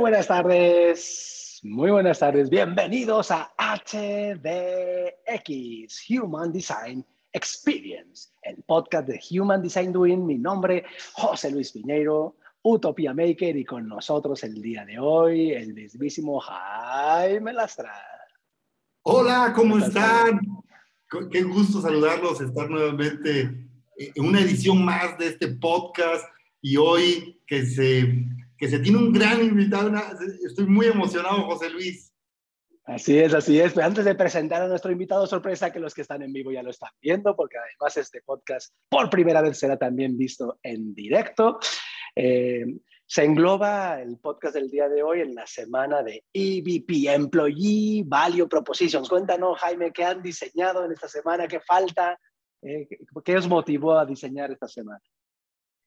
Buenas tardes, muy buenas tardes. Bienvenidos a HDX, Human Design Experience, el podcast de Human Design Doing. Mi nombre, José Luis Piñeiro, Utopia Maker, y con nosotros el día de hoy, el mismísimo Jaime Lastra. Hola, ¿cómo están? Qué gusto saludarlos, estar nuevamente en una edición más de este podcast y hoy que se que se tiene un gran invitado. estoy muy emocionado, José Luis. Así es, así es. Pero antes de presentar a nuestro invitado sorpresa, que los que están en vivo ya lo están viendo, porque además este podcast por primera vez será también visto en directo. Eh, se engloba el podcast del día de hoy en la semana de EVP, Employee Value Propositions. Cuéntanos, Jaime, ¿qué han diseñado en esta semana? ¿Qué falta? Eh, ¿Qué os motivó a diseñar esta semana?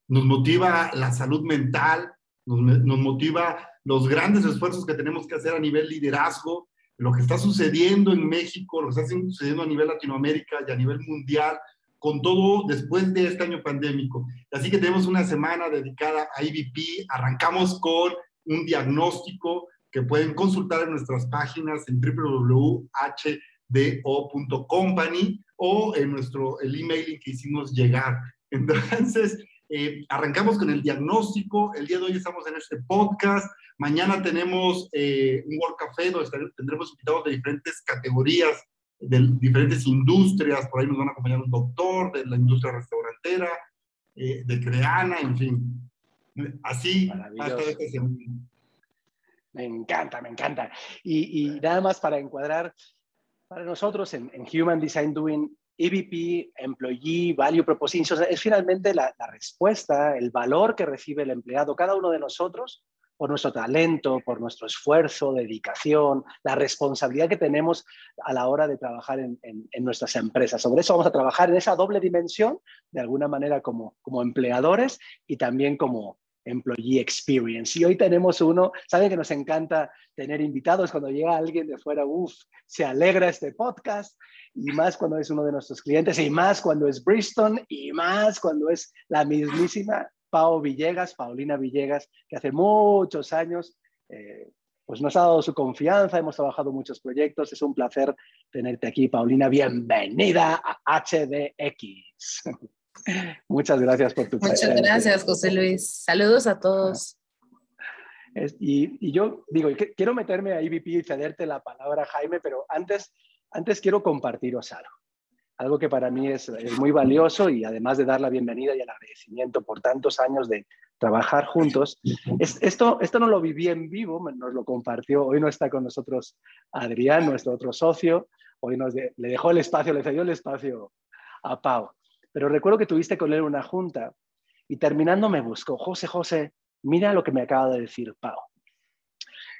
Nos motiva la salud mental, nos, motiva los grandes esfuerzos que tenemos que hacer a nivel liderazgo, lo que está sucediendo en México, lo que está sucediendo a nivel Latinoamérica y a nivel mundial, con todo después de este año pandémico. Así que tenemos una semana dedicada a IVP. Arrancamos con un diagnóstico que pueden consultar en nuestras páginas en www.hdo.company o en nuestro el email que hicimos llegar. Entonces, eh, arrancamos con el diagnóstico. El día de hoy estamos en este podcast. Mañana tenemos eh, un World Café donde tendremos invitados de diferentes categorías, de diferentes industrias. Por ahí nos van a acompañar un doctor de la industria restaurantera, eh, de Creana, en fin. Así hasta este Me encanta, me encanta. Y, y, nada más para encuadrar, para nosotros en, en Human Design Doing EVP, Employee Value Proposition, es finalmente la, respuesta, el valor que recibe el empleado, cada uno de nosotros, por nuestro talento, por nuestro esfuerzo, dedicación, la responsabilidad que tenemos a la hora de trabajar en, nuestras empresas. Sobre eso vamos a trabajar en esa doble dimensión, de alguna manera como, como empleadores y también como, Employee Experience. Y hoy tenemos uno, saben que nos encanta tener invitados cuando llega alguien de fuera, uff, se alegra este podcast y más cuando es uno de nuestros clientes, y más cuando es Bristol, y más cuando es la mismísima Pau Villegas, Paulina Villegas, que hace muchos años eh, pues nos ha dado su confianza, hemos trabajado muchos proyectos, es un placer tenerte aquí, Paulina, bienvenida a HDX. Muchas gracias por tu Muchas gracias, José Luis. Saludos a todos. y, y, yo digo, quiero meterme a IVP y cederte la palabra, Jaime, pero antes antes quiero compartiros algo, algo que para mí es, muy valioso y además de dar la bienvenida y el agradecimiento por tantos años de trabajar juntos, esto, esto no lo viví en vivo, nos lo compartió, hoy no está con nosotros Adrián, nuestro otro socio, hoy nos le dejó el espacio, le cedió el espacio a Pau, pero recuerdo que tuviste con él una junta y terminando me buscó, José, José, mira lo que me acaba de decir Pau.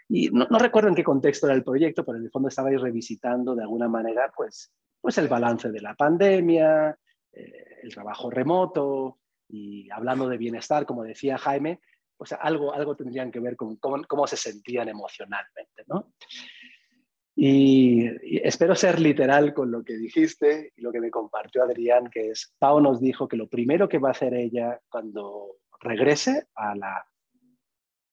Y no, recuerdo en qué contexto era el proyecto, pero en el fondo estabais revisitando de alguna manera pues, pues el balance de la pandemia, eh, el trabajo remoto y hablando de bienestar, como decía Jaime, pues algo, algo tendrían que ver con cómo, cómo se sentían emocionalmente, ¿no? Y, espero ser literal con lo que dijiste y lo que me compartió Adrián, que es, Pau nos dijo que lo primero que va a hacer ella cuando regrese a la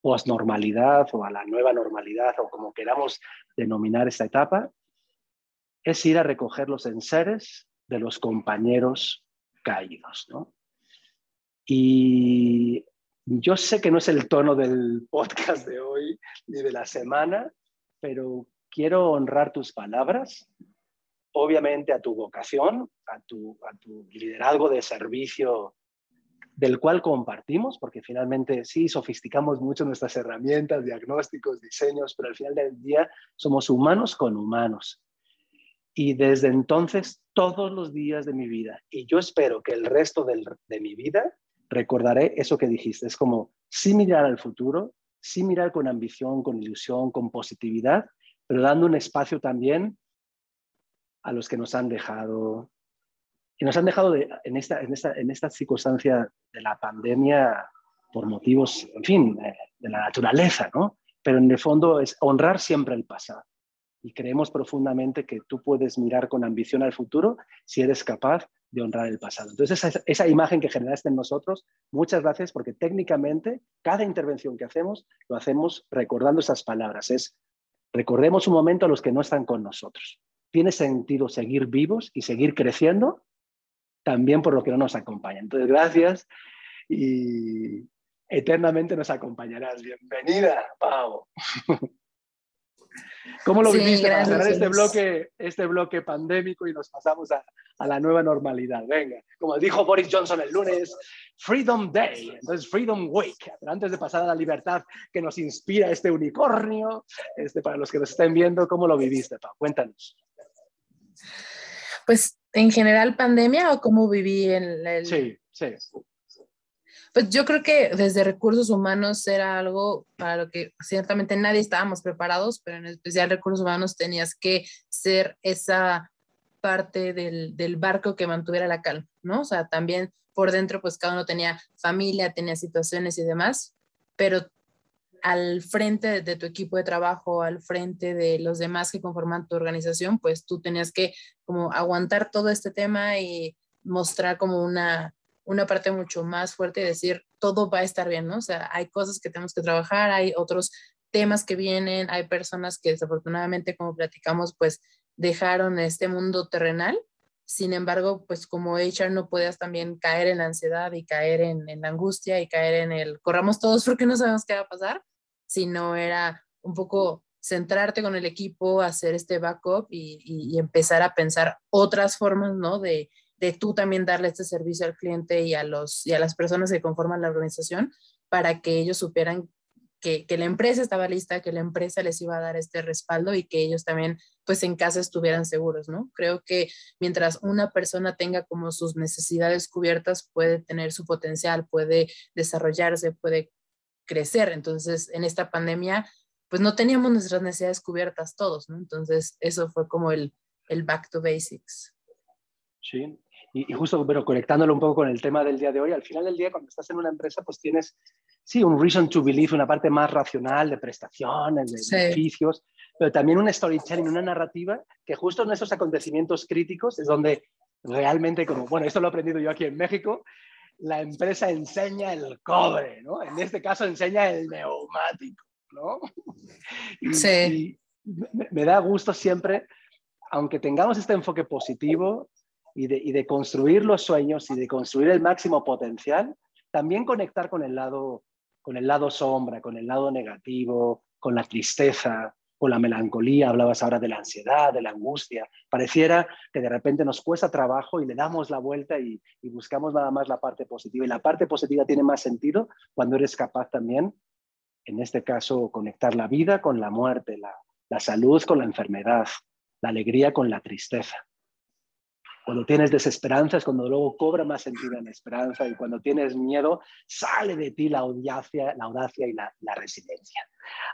posnormalidad o a la nueva normalidad o como queramos denominar esta etapa, es ir a recoger los enseres de los compañeros caídos. Y yo sé que no es el tono del podcast de hoy ni de la semana, pero quiero honrar tus palabras, obviamente a tu vocación, a tu, a tu liderazgo de servicio del cual compartimos, porque finalmente sí, sofisticamos mucho nuestras herramientas, diagnósticos, diseños, pero al final del día somos humanos con humanos. Y desde entonces, todos los días de mi vida, y yo espero que el resto de mi vida, recordaré eso que dijiste. Es como sí mirar al futuro, sí mirar con ambición, con ilusión, con positividad, pero dando un espacio también a los que nos han dejado, y nos han dejado en, esta, en, esta, en esta circunstancia de la pandemia por motivos, en fin, de, la naturaleza, ¿no? Pero en el fondo es honrar siempre el pasado. y creemos profundamente que tú puedes mirar con ambición al futuro si eres capaz de honrar el pasado. Entonces, esa, esa, imagen que generaste en nosotros, muchas gracias porque técnicamente cada intervención que hacemos lo hacemos recordando esas palabras. Es recordemos un momento a los que no están con nosotros. Tiene sentido seguir vivos y seguir creciendo también por lo que no nos acompaña. Entonces, gracias y eternamente nos acompañarás. Bienvenida, Pau. ¿Cómo lo viviste para cerrar este bloque, este bloque pandémico y nos pasamos a, a, la nueva normalidad? Venga, como dijo Boris Johnson el lunes, Freedom Day, entonces Freedom Week. Pero antes de pasar a la libertad que nos inspira este unicornio, este, para los que nos estén viendo, ¿cómo lo viviste, Pau? Cuéntanos. Pues en general pandemia o cómo viví en el... Sí, sí. Pues yo creo que desde recursos humanos era algo para lo que ciertamente nadie estábamos preparados, pero en especial recursos humanos tenías que ser esa parte del, del barco que mantuviera la calma, ¿no? O sea, también por dentro pues cada uno tenía familia, tenía situaciones y demás, pero al frente de tu equipo de trabajo, al frente de los demás que conforman tu organización, pues tú tenías que como aguantar todo este tema y mostrar como una una parte mucho más fuerte y decir, todo va a estar bien, ¿no? O sea, hay cosas que tenemos que trabajar, hay otros temas que vienen, hay personas que desafortunadamente, como platicamos, pues dejaron este mundo terrenal. Sin embargo, pues como HR no puedes también caer en la ansiedad y caer en, en la angustia y caer en el corramos todos porque no sabemos qué va a pasar, sino era un poco centrarte con el equipo, hacer este backup y, y, y empezar a pensar otras formas, ¿no? De, de tú también darle este servicio al cliente y a, los, y a las personas que conforman la organización para que ellos supieran que, que, la empresa estaba lista, que la empresa les iba a dar este respaldo y que ellos también, pues en casa estuvieran seguros, ¿no? Creo que mientras una persona tenga como sus necesidades cubiertas, puede tener su potencial, puede desarrollarse, puede crecer. Entonces, en esta pandemia, pues no teníamos nuestras necesidades cubiertas todos, ¿no? Entonces, eso fue como el, el back to basics. Sí, y, y, justo, pero conectándolo un poco con el tema del día de hoy, al final del día, cuando estás en una empresa, pues tienes, sí, un reason to believe, una parte más racional de prestaciones, de sí. beneficios, pero también un storytelling, una narrativa que justo en esos acontecimientos críticos es donde realmente, como, bueno, esto lo he aprendido yo aquí en México, la empresa enseña el cobre, ¿no? En este caso enseña el neumático, ¿no? Y, sí. Y me, me da gusto siempre, aunque tengamos este enfoque positivo, y de, construir los sueños y de construir el máximo potencial, también conectar con el lado, con el lado sombra, con el lado negativo, con la tristeza, con la melancolía, hablabas ahora de la ansiedad, de la angustia. Pareciera que de repente nos cuesta trabajo y le damos la vuelta y, buscamos nada más la parte positiva. Y la parte positiva tiene más sentido cuando eres capaz también, en este caso, conectar la vida con la muerte, la salud con la enfermedad, la alegría con la tristeza. Cuando tienes desesperanza es cuando luego cobra más sentido en esperanza y cuando tienes miedo sale de ti la audacia, la audacia y la, la resiliencia.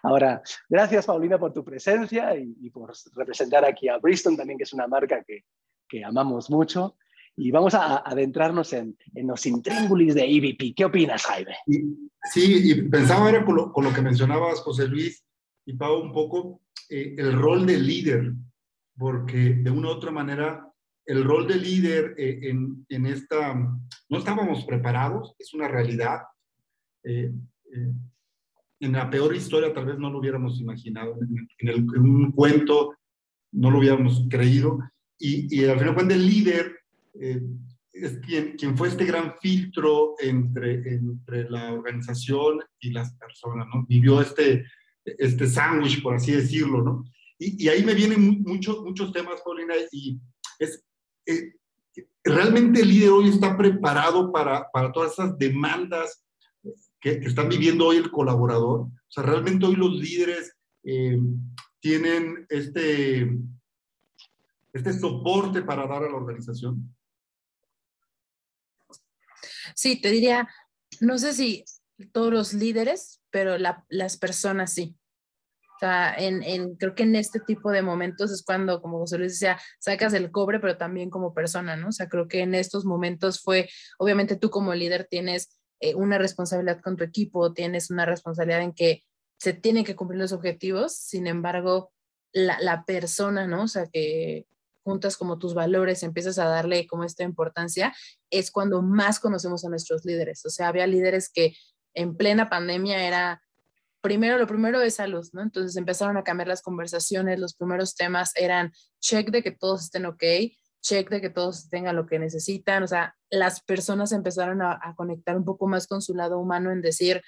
Ahora, gracias Paulina por tu presencia y, y, por representar aquí a Bristol también, que es una marca que, que amamos mucho. Y vamos a, a adentrarnos en, en, los intríngulis de EVP. ¿Qué opinas, Jaime? Y, sí, y pensaba ahora con lo, con lo, que mencionabas, José Luis y Pau, un poco eh, el rol de líder, porque de una u otra manera el rol de líder eh, en, en, esta, no estábamos preparados, es una realidad. Eh, eh, en la peor historia tal vez no lo hubiéramos imaginado, en, el, en un cuento no lo hubiéramos creído, y, y al final cuando el líder eh, es quien, quien fue este gran filtro entre, entre la organización y las personas, ¿no? Vivió este, este sándwich, por así decirlo, ¿no? Y, y, ahí me vienen muchos, muchos temas, Paulina, y es eh, realmente el líder hoy está preparado para, para todas esas demandas que, que, están viviendo hoy el colaborador. O sea, realmente hoy los líderes eh, tienen este, este soporte para dar a la organización. Sí, te diría, no sé si todos los líderes, pero la, las personas sí. O sea, en, en, creo que en este tipo de momentos es cuando, como José Luis decía, sacas el cobre, pero también como persona, ¿no? O sea, creo que en estos momentos fue, obviamente tú como líder tienes eh, una responsabilidad con tu equipo, tienes una responsabilidad en que se tienen que cumplir los objetivos, sin embargo, la, la persona, ¿no? O sea, que juntas como tus valores, empiezas a darle como esta importancia, es cuando más conocemos a nuestros líderes. O sea, había líderes que en plena pandemia era, primero, lo primero es salud, ¿no? Entonces empezaron a cambiar las conversaciones, los primeros temas eran check de que todos estén ok, check de que todos tengan lo que necesitan, o sea, las personas empezaron a, conectar un poco más con su lado humano en decir,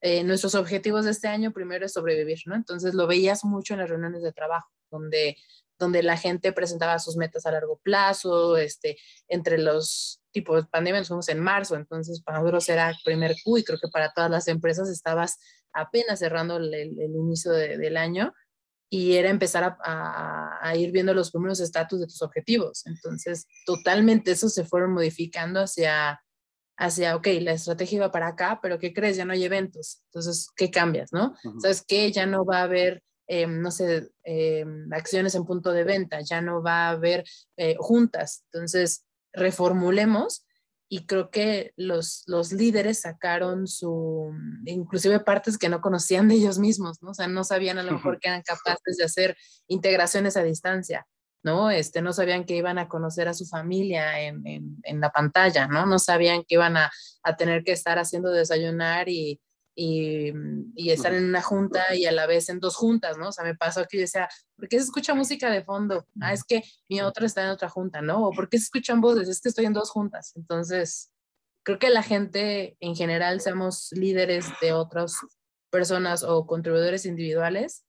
eh, nuestros objetivos de este año primero es sobrevivir, ¿no? Entonces lo veías mucho en las reuniones de trabajo, donde donde la gente presentaba sus metas a largo plazo, este, entre los tipos de pandemia nos fuimos en marzo, entonces para nosotros era primer Q y creo que para todas las empresas estabas apenas cerrando el, inicio del año y era empezar a, ir viendo los primeros estatus de tus objetivos. Entonces, totalmente eso se fueron modificando hacia, hacia, ok, la estrategia iba para acá, pero ¿qué crees? Ya no hay eventos. Entonces, ¿qué cambias, no? ¿Sabes qué? Ya no va a haber Em, no sé, em, acciones en punto de venta, ya no va a haber eh, juntas. Entonces, reformulemos y creo que los, los líderes sacaron su, inclusive partes que no conocían de ellos mismos, ¿no? O sea, no sabían a lo mejor que eran capaces de hacer integraciones a distancia, ¿no? Este, no sabían que iban a conocer a su familia en, en, la pantalla, ¿no? No sabían que iban a, a tener que estar haciendo desayunar y, y, y, estar en una junta y a la vez en dos juntas, ¿no? O sea, me pasó que yo decía, ¿por qué se escucha música de fondo? Ah, es que mi otra está en otra junta, ¿no? O ¿por qué se escuchan voces? Es que estoy en dos juntas. Entonces, creo que la gente en general, seamos líderes de otras personas o contribuidores individuales,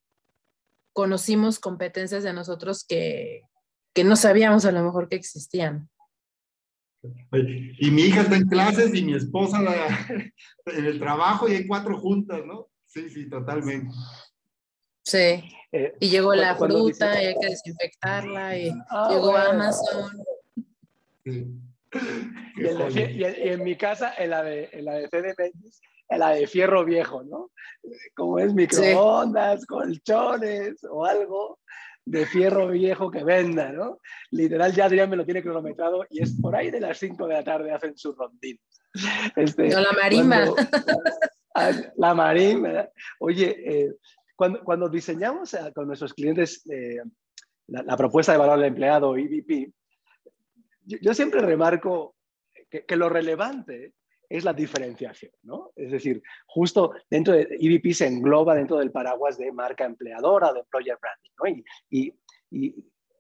conocimos competencias de nosotros que, que no sabíamos a lo mejor que existían. Y mi hija está en clases y mi esposa en el trabajo y hay cuatro juntas, ¿no? Sí, sí, totalmente. Sí. Eh, y llegó la fruta y hay que desinfectarla y ah, llegó Amazon. Sí. Y, en, mi casa, en la de, en la de CDMX, en la de fierro viejo, ¿no? Como es microondas, colchones o algo de fierro viejo que venda, ¿no? Literal, ya Adrián me lo tiene cronometrado y es por ahí de las 5 de la tarde hacen su rondín. Este, no, la marima. Ah, la marima. Oye, eh, cuando, cuando, diseñamos eh, con nuestros clientes eh, la, propuesta de valor del empleado, EVP, yo, siempre remarco que, que lo relevante es la diferenciación, ¿no? Es decir, justo dentro de EVP se engloba dentro del paraguas de marca empleadora, de employer branding, ¿no? Y,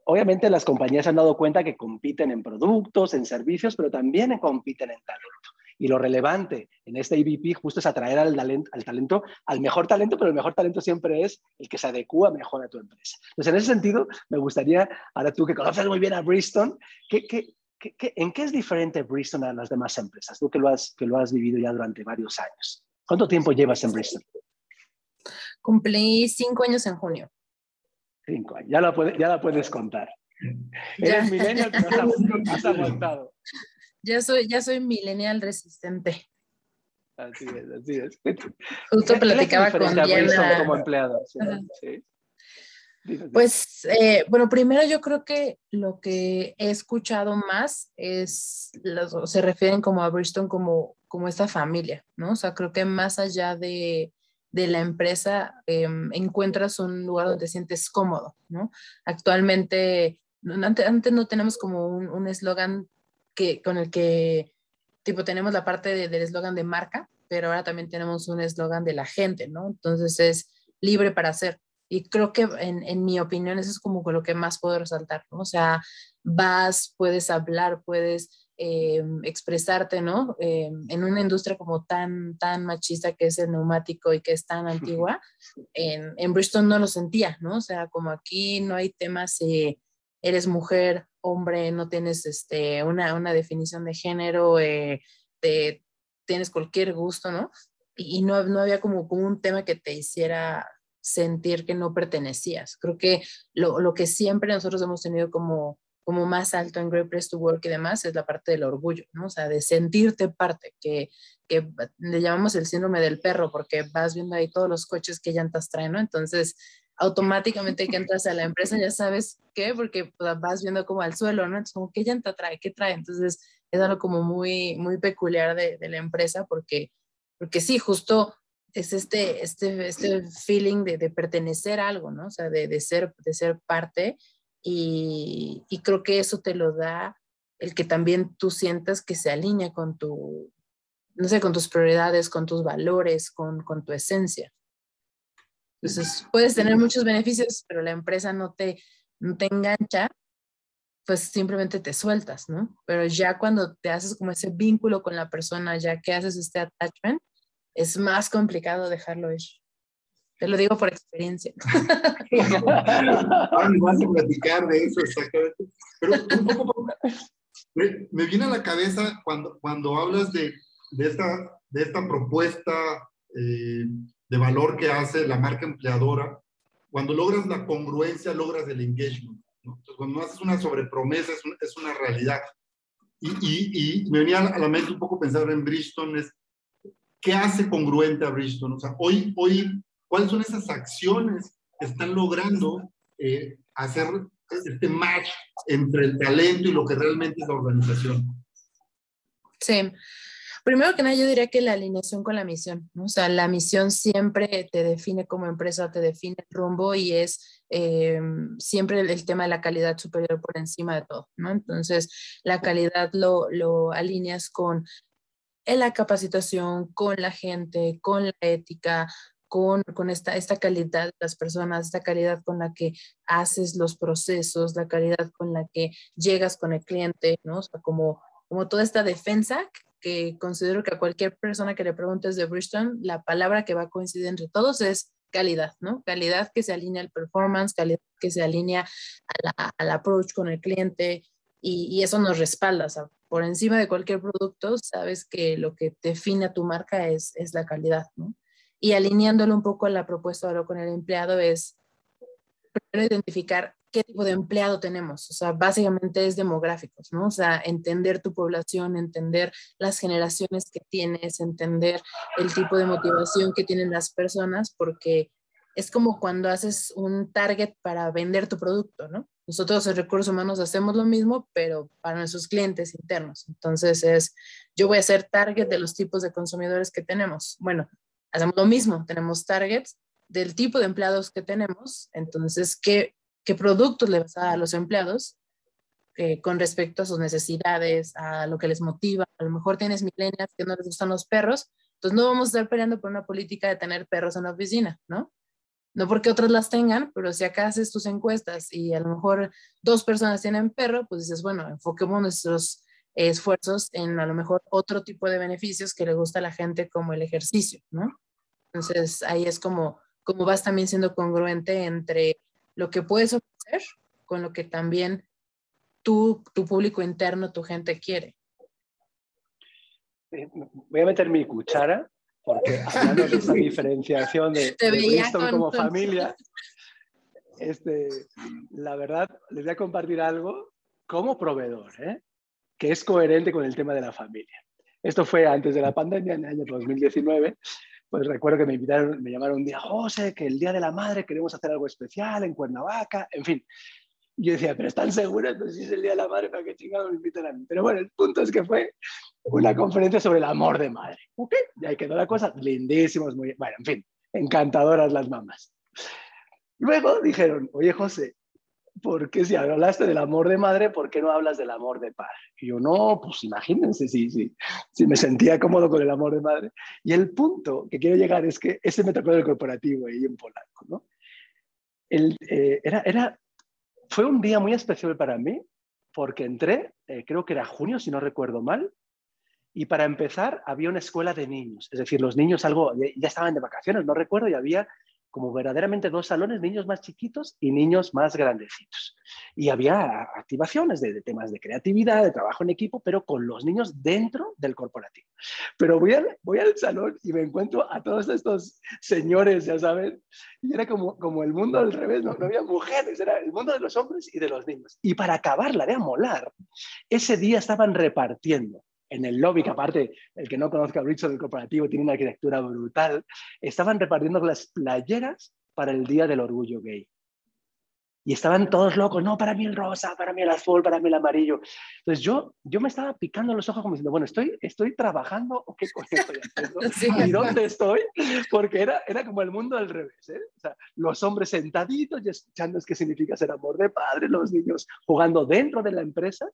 obviamente las compañías han dado cuenta que compiten en productos, en servicios, pero también compiten en talento. Y lo relevante en este EVP justo es atraer al talento, al talento, al mejor talento, pero el mejor talento siempre es el que se adecua mejor a tu empresa. Entonces, en ese sentido, me gustaría, ahora tú que conoces muy bien a Bristol, ¿qué, qué, en qué es diferente Bristol a las demás empresas? Tú que lo, has, que lo has vivido ya durante varios años. ¿Cuánto tiempo llevas en Bristol? Cumplí cinco años en junio. Cinco años, ya la, ya la puedes contar. Eres millennial, pero has, aguantado. Ya soy, ya soy millennial resistente. Así es, así es. Justo platicaba con Diana. como empleado. ¿sí? Pues, eh, bueno, primero yo creo que lo que he escuchado más es, se refieren como a Bristol como, como esta familia, ¿no? O sea, creo que más allá de, de la empresa em, encuentras un lugar donde te sientes cómodo, ¿no? Actualmente, antes, antes no tenemos como un eslogan que, con el que, tipo, tenemos la parte del eslogan de marca, pero ahora también tenemos un eslogan de la gente, ¿no? Entonces es libre para hacer. Y creo que en, en, mi opinión eso es como lo que más puedo resaltar, ¿no? O sea, vas, puedes hablar, puedes eh, expresarte, ¿no? Eh, en una industria como tan, tan machista que es el neumático y que es tan antigua, en, en Bristol no lo sentía, ¿no? O sea, como aquí no hay temas, eh, eres mujer, hombre, no tienes este, una, una definición de género, te, tienes cualquier gusto, ¿no? Y, y no, no había como, como un tema que te hiciera sentir que no pertenecías. Creo que lo, lo, que siempre nosotros hemos tenido como, como más alto en Great Place to Work y demás es la parte del orgullo, ¿no? O sea, de sentirte parte, que, que le llamamos el síndrome del perro, porque vas viendo ahí todos los coches que llantas traen, ¿no? Entonces, automáticamente que entras a la empresa ya sabes qué, porque vas viendo como al suelo, ¿no? Entonces, como, ¿qué llanta trae? ¿Qué trae? Entonces, es algo como muy, muy peculiar de, de la empresa, porque, porque sí, justo es este, este, este feeling de, de pertenecer a algo, ¿no? O sea, de, de, ser, de ser parte y, y creo que eso te lo da el que también tú sientas que se alinea con tu, no sé, con tus prioridades, con tus valores, con, con tu esencia. Entonces, puedes tener muchos beneficios, pero la empresa no te, no te engancha, pues simplemente te sueltas, ¿no? Pero ya cuando te haces como ese vínculo con la persona, ya que haces este attachment, es más complicado dejarlo ir. Te lo digo por experiencia. Ahora me vas a platicar de eso exactamente. Pero un poco, me, me viene a la cabeza cuando, cuando hablas de, de, esta, de esta propuesta eh, de valor que hace la marca empleadora, cuando logras la congruencia, logras el engagement. ¿no? Entonces, cuando haces una sobrepromesa, es, es una realidad. Y, y, y, me venía a la mente un poco pensar en Bridgestone, es qué hace congruente a Bridgestone. O sea, hoy, hoy ¿cuáles son esas acciones que están logrando eh, hacer este match entre el talento y lo que realmente es la organización? Sí. Primero que nada, yo diría que la alineación con la misión, ¿no? o sea, la misión siempre te define como empresa, te define el rumbo y es eh, siempre el, el, tema de la calidad superior por encima de todo, ¿no? Entonces, la calidad lo, lo alineas con la capacitación, con la gente, con la ética, con, con, esta, esta calidad de las personas, esta calidad con la que haces los procesos, la calidad con la que llegas con el cliente, ¿no? O sea, como, como toda esta defensa que considero que a cualquier persona que le preguntes de Bridgestone, la palabra que va a coincidir entre todos es calidad, ¿no? Calidad que se alinea al performance, calidad que se alinea al approach con el cliente y, y, eso nos respalda, o sea, por encima de cualquier producto, sabes que lo que define a tu marca es, es la calidad, ¿no? Y alineándolo un poco a la propuesta ahora con el empleado es primero identificar qué tipo de empleado tenemos. O sea, básicamente es demográficos, ¿no? O sea, entender tu población, entender las generaciones que tienes, entender el tipo de motivación que tienen las personas, porque es como cuando haces un target para vender tu producto, ¿no? Nosotros en recursos humanos hacemos lo mismo, pero para nuestros clientes internos. Entonces es, yo voy a ser target de los tipos de consumidores que tenemos. Bueno, hacemos lo mismo, tenemos targets del tipo de empleados que tenemos. Entonces, ¿qué, qué productos le vas a dar a los empleados eh, con respecto a sus necesidades, a lo que les motiva. A lo mejor tienes milenias que no les gustan los perros, entonces no vamos a estar peleando por una política de tener perros en la oficina, ¿no? No porque otras las tengan, pero si acá haces tus encuestas y a lo mejor dos personas tienen perro, pues dices, bueno, enfoquemos nuestros esfuerzos en a lo mejor otro tipo de beneficios que le gusta a la gente como el ejercicio, ¿no? Entonces ahí es como, como vas también siendo congruente entre lo que puedes ofrecer con lo que también tú, tu público interno, tu gente quiere. Eh, voy a meter mi cuchara, porque hablando de esa diferenciación de, de Bristol como familia, este, la verdad, les voy a compartir algo como proveedor, ¿eh? que es coherente con el tema de la familia. Esto fue antes de la pandemia, en el año 2019 pues recuerdo que me invitaron, me llamaron un día, José, que el Día de la Madre queremos hacer algo especial en Cuernavaca, en fin. Yo decía, pero ¿están seguros? Pues si es el Día de la Madre, ¿para qué chingados me invitan a mí? Pero bueno, el punto es que fue una conferencia sobre el amor de madre. ¿Ok? Y ahí quedó la cosa, lindísimos, muy, bueno, en fin, encantadoras las mamás. Luego dijeron, oye José, porque si hablaste del amor de madre, ¿por qué no hablas del amor de padre? Y yo, no, pues imagínense si, si, si me sentía cómodo con el amor de madre. Y el punto que quiero llegar es que ese me tocó del corporativo ahí en Polanco, ¿no? El, eh, era, era, fue un día muy especial para mí, porque entré, eh, creo que era junio, si no recuerdo mal, y para empezar había una escuela de niños, es decir, los niños algo, ya estaban de vacaciones, no recuerdo, y había como verdaderamente dos salones, niños más chiquitos y niños más grandecitos. Y había activaciones de, temas de creatividad, de trabajo en equipo, pero con los niños dentro del corporativo. Pero voy al, voy al salón y me encuentro a todos estos señores, ya saben, y era como, como el mundo al revés, no, no había mujeres, era el mundo de los hombres y de los niños. Y para acabarla de amolar, ese día estaban repartiendo en el lobby, que aparte, el que no conozca a Richard del corporativo tiene una arquitectura brutal, estaban repartiendo las playeras para el Día del Orgullo Gay. Y estaban todos locos, no, para mí el rosa, para mí el azul, para mí el amarillo. Entonces yo, yo me estaba picando los ojos como diciendo, bueno, ¿estoy, estoy trabajando o qué coño estoy haciendo? ¿Y dónde estoy? Porque era, era como el mundo al revés. ¿eh? O sea, los hombres sentaditos y escuchando qué significa ser amor de padre, los niños jugando dentro de la empresa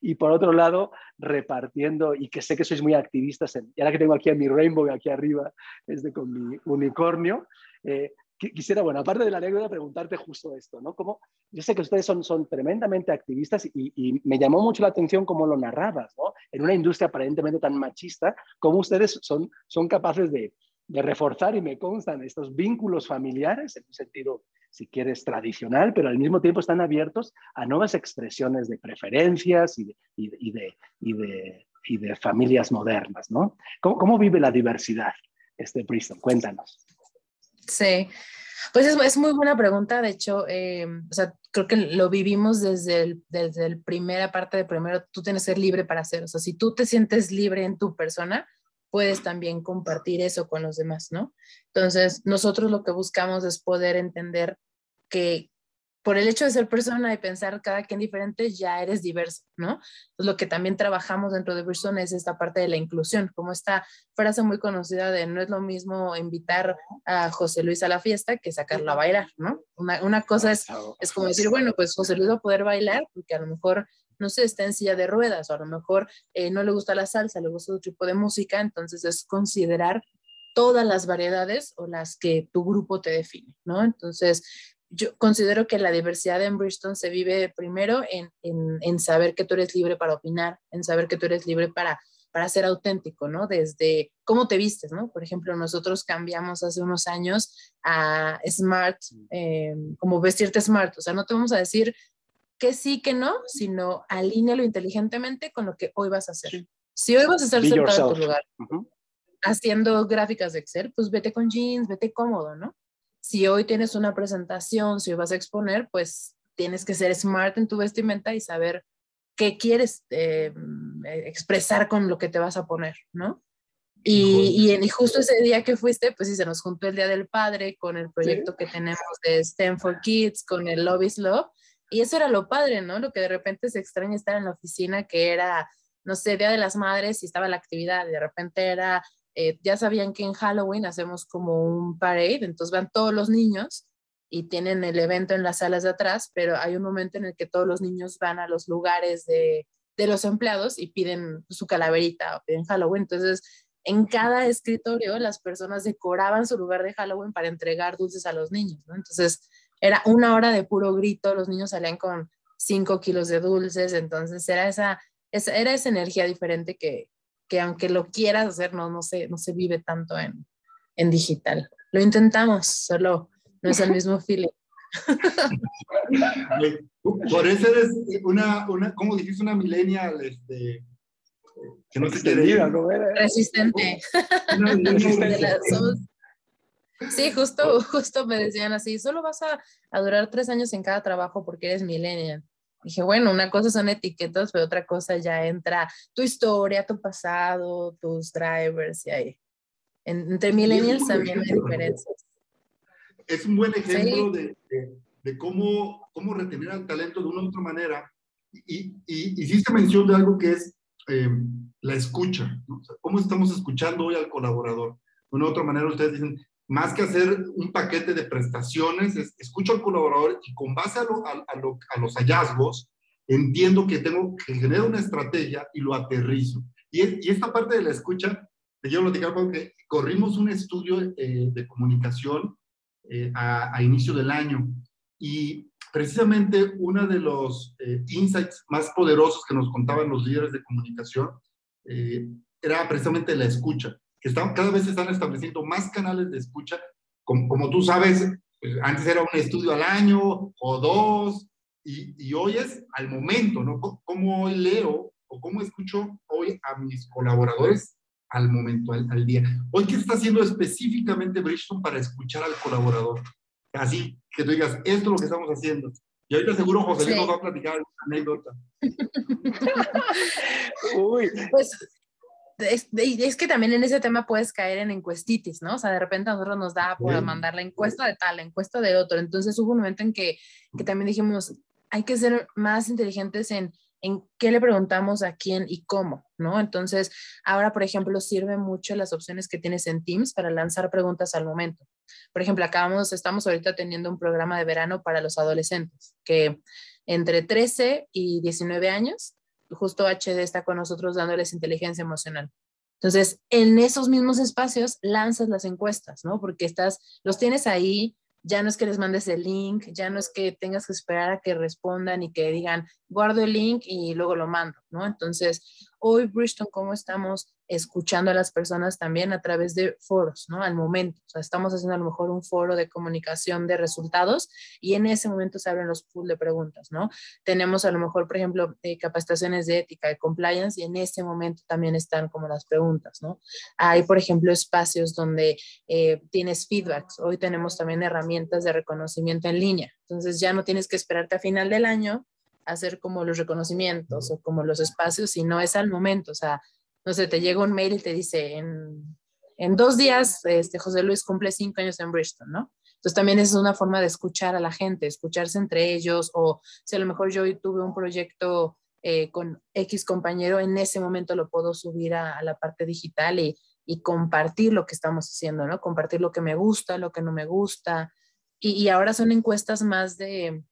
y por otro lado repartiendo, y que sé que sois muy activistas, en, y ahora que tengo aquí a mi rainbow aquí arriba, es de con mi unicornio, eh, quisiera, bueno, aparte de la anécdota, preguntarte justo esto, ¿no? Como, yo sé que ustedes son, son tremendamente activistas y, me llamó mucho la atención cómo lo narrabas, ¿no? En una industria aparentemente tan machista, cómo ustedes son, son capaces de, de reforzar, y me constan, estos vínculos familiares en un sentido, si quieres, tradicional, pero al mismo tiempo están abiertos a nuevas expresiones de preferencias y de, y de, y de, y de familias modernas, ¿no? ¿Cómo, ¿Cómo, vive la diversidad este Bristol? Cuéntanos. Sí, pues es, es, muy buena pregunta. De hecho, eh, o sea, creo que lo vivimos desde el, desde el primera parte de primero, tú tienes que ser libre para hacer. O sea, si tú te sientes libre en tu persona, puedes también compartir eso con los demás, ¿no? Entonces, nosotros lo que buscamos es poder entender que por el hecho de ser persona y pensar cada quien diferente, ya eres diverso, ¿no? Entonces, lo que también trabajamos dentro de Bridgestone es esta parte de la inclusión, como esta frase muy conocida de no es lo mismo invitar a José Luis a la fiesta que sacarlo a bailar, ¿no? Una, una cosa es, es como decir, bueno, pues José Luis va a poder bailar porque a lo mejor no sé, está en silla de ruedas o a lo mejor eh, no le gusta la salsa, le gusta otro tipo de música, entonces es considerar todas las variedades o las que tu grupo te define, ¿no? Entonces, yo considero que la diversidad en Bristol se vive primero en, en, saber que tú eres libre para opinar, en saber que tú eres libre para, para ser auténtico, ¿no? Desde cómo te vistes, ¿no? Por ejemplo, nosotros cambiamos hace unos años a smart, eh, como vestirte smart, o sea, no te vamos a decir que sí, que no, sino alínealo inteligentemente con lo que hoy vas a hacer. Si hoy vas a estar sentado en tu lugar haciendo gráficas de Excel, pues vete con jeans, vete cómodo, ¿no? Si hoy tienes una presentación, si hoy vas a exponer, pues tienes que ser smart en tu vestimenta y saber qué quieres eh, expresar con lo que te vas a poner, ¿no? Y, y, justo ese día que fuiste, pues sí, se nos juntó el Día del Padre con el proyecto que tenemos de STEM for Kids, con el Love is Love. Y eso era lo padre, ¿no? Lo que de repente se extraña estar en la oficina, que era, no sé, Día de las Madres y estaba la actividad, y de repente era eh, ya sabían que en Halloween hacemos como un parade, entonces van todos los niños y tienen el evento en las salas de atrás, pero hay un momento en el que todos los niños van a los lugares de, de los empleados y piden su calaverita o piden Halloween. Entonces, en cada escritorio las personas decoraban su lugar de Halloween para entregar dulces a los niños. Entonces, era una hora de puro grito, los niños salían con cinco kilos de dulces, entonces era esa, esa, era esa energía diferente que, que aunque lo quieras hacer, no, no, se, no se vive tanto en, en digital. Lo intentamos, solo no es el mismo feeling. Por eso eres una, una ¿cómo dijiste? Una millennial, este, que no se diga, ¿no? Resistente. Sí, justo, justo me decían así, solo vas a, a, durar tres años en cada trabajo porque eres millennial. Dije, bueno, una cosa son etiquetas, pero otra cosa ya entra tu historia, tu pasado, tus drivers y ahí. entre millennials también hay diferencias. Es un buen ejemplo de, de, cómo, cómo retener al talento de una u otra manera. Y, y hiciste mención de algo que es eh, la escucha. ¿Cómo estamos escuchando hoy al colaborador? De una u otra manera, ustedes dicen, más que hacer un paquete de prestaciones, escucho al colaborador y con base a, a, los hallazgos, entiendo que tengo que generar una estrategia y lo aterrizo. Y, y esta parte de la escucha, te quiero platicar porque corrimos un estudio eh, de comunicación eh, a, inicio del año y precisamente uno de los eh, insights más poderosos que nos contaban los líderes de comunicación era precisamente la escucha que están, cada vez se están estableciendo más canales de escucha. Como, como tú sabes, pues, antes era un estudio al año o dos, y, y, hoy es al momento, ¿no? ¿Cómo hoy leo o cómo escucho hoy a mis colaboradores al momento, al, día? Hoy, ¿qué está haciendo específicamente Bridgestone para escuchar al colaborador? Así que tú digas, esto es lo que estamos haciendo. Y ahorita seguro José Luis nos va a platicar una anécdota. Uy. Pues es, que también en ese tema puedes caer en encuestitis, ¿no? O sea, de repente a nosotros nos da por mandar la encuesta de tal, la encuesta de otro. Entonces hubo un momento en que, que también dijimos, hay que ser más inteligentes en, en qué le preguntamos a quién y cómo, ¿no? Entonces, ahora, por ejemplo, sirve mucho las opciones que tienes en Teams para lanzar preguntas al momento. Por ejemplo, acabamos, estamos ahorita teniendo un programa de verano para los adolescentes, que entre 13 y 19 años justo HD está con nosotros dándoles inteligencia emocional. Entonces, en esos mismos espacios lanzas las encuestas, ¿no? Porque estás, los tienes ahí, ya no es que les mandes el link, ya no es que tengas que esperar a que respondan y que digan, guardo el link y luego lo mando, ¿no? Entonces, hoy, Bristol, ¿cómo estamos escuchando a las personas también a través de foros, ¿no? Al momento, o sea, estamos haciendo a lo mejor un foro de comunicación de resultados y en ese momento se abren los pool de preguntas, ¿no? Tenemos a lo mejor, por ejemplo, eh, capacitaciones de ética, de compliance y en ese momento también están como las preguntas, ¿no? Hay, por ejemplo, espacios donde eh, tienes feedbacks. Hoy tenemos también herramientas de reconocimiento en línea. Entonces ya no tienes que esperarte a final del año a hacer como los reconocimientos o como los espacios, sino es al momento, o sea, no sé, te llega un mail y te dice, en, en dos días, este, José Luis cumple cinco años en Bristol, ¿no? Entonces también es una forma de escuchar a la gente, escucharse entre ellos, o si a lo mejor yo tuve un proyecto eh, con X compañero, en ese momento lo puedo subir a, la parte digital y, y, compartir lo que estamos haciendo, ¿no? Compartir lo que me gusta, lo que no me gusta. Y, y ahora son encuestas más de,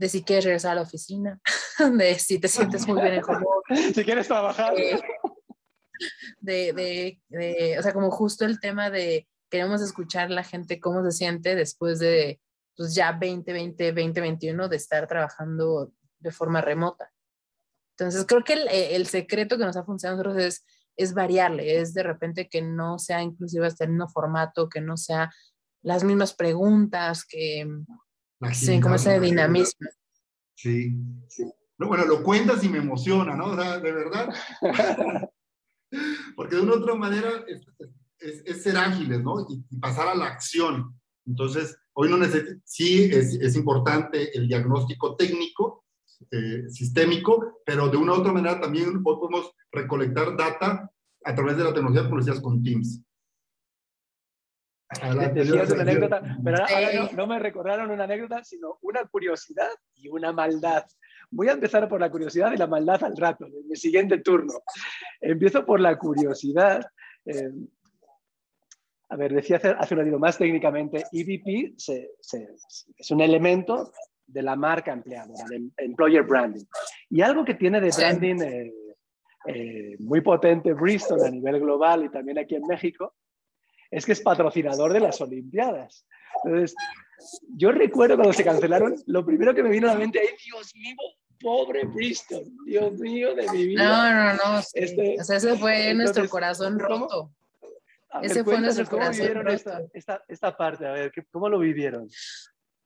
de si quieres regresar a la oficina, de si te sientes muy bien en home Si quieres trabajar. Eh, de, de, o sea, como justo el tema de queremos escuchar la gente cómo se siente después de, pues ya 2020, 2021 de estar trabajando de forma remota. Entonces, creo que el, el secreto que nos ha funcionado a nosotros es, es variarle, es de repente que no sea inclusive hasta el mismo formato, que no sea las mismas preguntas, que sí, como ese dinamismo. Sí, sí. bueno, lo cuentas y me emociona, ¿no? O sea, de verdad. Porque de una u otra manera es, ser ágiles, ¿no? Y, pasar a la acción. Entonces, hoy no necesita, sí es, es, importante el diagnóstico técnico, eh, sistémico, pero de una u otra manera también podemos recolectar data a través de la tecnología, como decías, con Teams. Decías una anécdota, pero ahora, no, me recordaron una anécdota, sino una curiosidad y una maldad. Voy a empezar por la curiosidad y la maldad al rato, en mi siguiente turno. Empiezo por la curiosidad. Eh, a ver, decía hace, hace un ratito más técnicamente, EVP es un elemento de la marca empleadora, de employer branding. Y algo que tiene de branding eh, eh, muy potente Bristol a nivel global y también aquí en México, es que es patrocinador de las Olimpiadas. Entonces, yo recuerdo cuando se cancelaron, lo primero que me vino a la mente es, Dios mío, pobre Bristol, Dios mío de mi vida. No, no, no. Este, o sea, ese fue nuestro corazón roto. ese fue nuestro corazón roto. Esta, esta, parte, a ver, ¿cómo lo vivieron?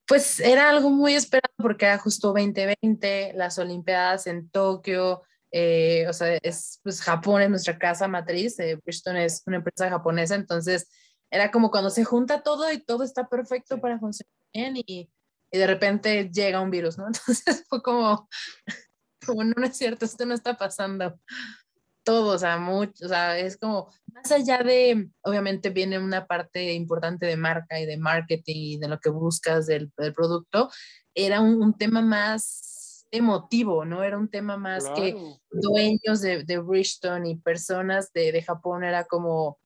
Pues era algo muy esperado porque era justo 2020, las Olimpiadas en Tokio, eh, o sea, es, pues Japón es nuestra casa matriz, eh, Bridgestone es una empresa japonesa, entonces era como cuando se junta todo y todo está perfecto para funcionar bien y, y, de repente llega un virus, ¿no? Entonces fue como, como no, es cierto, esto no está pasando. Todo, o sea, mucho, o sea, es como, más allá de, obviamente viene una parte importante de marca y de marketing y de lo que buscas del, del producto, era un, un tema más emotivo, ¿no? Era un tema más que dueños de, de Bridgestone y personas de, de, Japón, era como,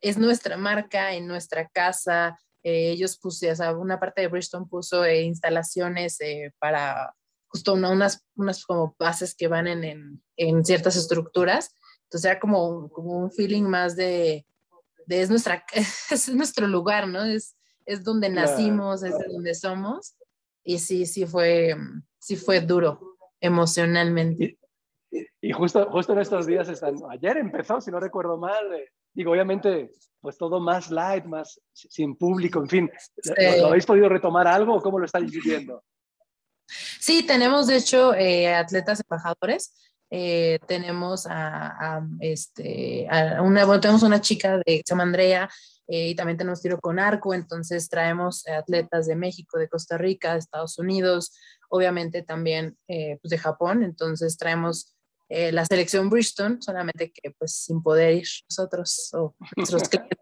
es nuestra marca en nuestra casa. Eh, ellos pusieron, una parte de Bridgestone puso eh, instalaciones eh, para justo unas, unas como bases que van en, en, en, ciertas estructuras. Entonces era como, como un feeling más de, de es, nuestra, es nuestro lugar, ¿no? Es, es donde nacimos, es de donde somos. Y sí, sí fue, sí fue duro emocionalmente. Y, justo, justo en estos días están, ayer empezó, si no recuerdo mal, eh, digo, obviamente, pues todo más light, más sin público, en fin. ¿Lo, habéis podido retomar algo o cómo lo estáis viviendo? Sí, tenemos de hecho eh, atletas embajadores. Eh, tenemos a, este, una, bueno, tenemos una chica de, se llama Andrea, y también tenemos tiro con arco, entonces traemos atletas de México, de Costa Rica, de Estados Unidos, obviamente también eh, pues de Japón, entonces traemos eh, la selección Bridgestone, solamente que pues sin poder ir nosotros o nuestros clientes.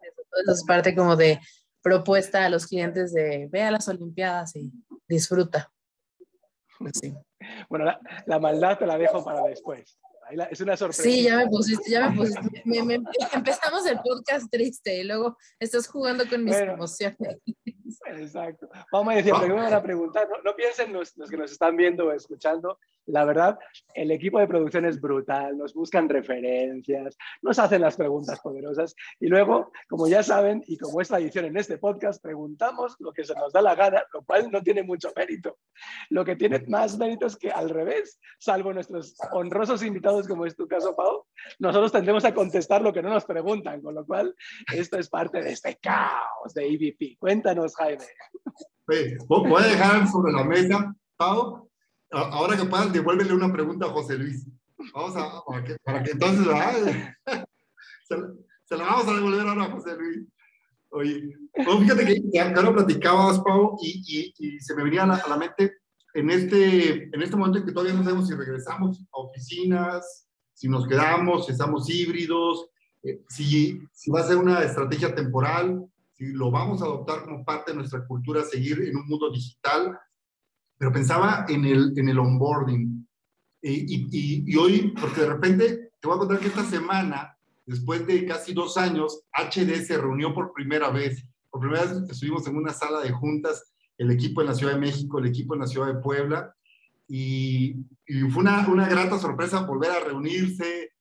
Es parte como de propuesta a los clientes de ve a las Olimpiadas y disfruta. Pues bueno, la, maldad te la dejo para después. es una sorpresa. Sí, ya me pusiste, ya me pusiste. empezamos el podcast triste y luego estás jugando con mis emociones. Exacto. Vamos a decir, me van a preguntar, no, piensen los, los, que nos están viendo o escuchando, la verdad, el equipo de producción es brutal, nos buscan referencias, nos hacen las preguntas poderosas y luego, como ya saben, y como es tradición en este podcast, preguntamos lo que se nos da la gana, lo cual no tiene mucho mérito. Lo que tiene más mérito es que al revés, salvo nuestros honrosos invitados, como es tu caso, Pau, nosotros tendremos a contestar lo que no nos preguntan, con lo cual esto es parte de este caos de EVP. Cuéntanos, Jaime. A dejar sobre la mesa, Pau, ahora que puedas, devuélvele una pregunta a José Luis. Vamos a, para que, entonces, se, la vamos a devolver ahora a José Luis. Oye, fíjate que ya, lo platicabas, Pau, y, y, se me venía a la, mente en este, en este momento en que todavía no sabemos si regresamos a oficinas, si nos quedamos, si estamos híbridos, eh, si, si va a ser una estrategia temporal, si lo vamos a adoptar como parte de nuestra cultura, seguir en un mundo digital pero pensaba en el, en el onboarding. Y, y, y, hoy, porque de repente, te voy a contar que esta semana, después de casi dos años, HD se reunió por primera vez. Por primera vez estuvimos en una sala de juntas, el equipo en la Ciudad de México, el equipo en la Ciudad de Puebla, y, y fue una, una grata sorpresa volver a reunirse,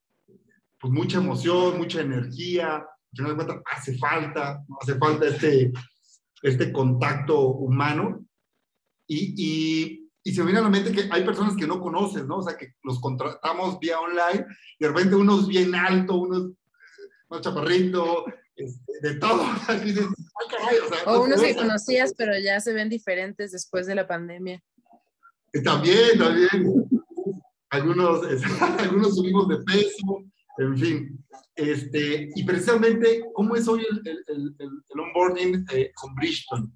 pues mucha emoción, mucha energía, al final de cuentas hace falta, hace falta este, este contacto humano, y, y, se me viene a la mente que hay personas que no conoces, ¿no? O sea, que los contratamos vía online y de repente unos bien alto, unos, unos chaparrito, este, de todo. o, unos que conocías, pero ya se ven diferentes después de la pandemia. También, también. Algunos, algunos subimos de peso, en fin. Este, y precisamente, ¿cómo es hoy el, el, el, onboarding eh, con Bridgestone?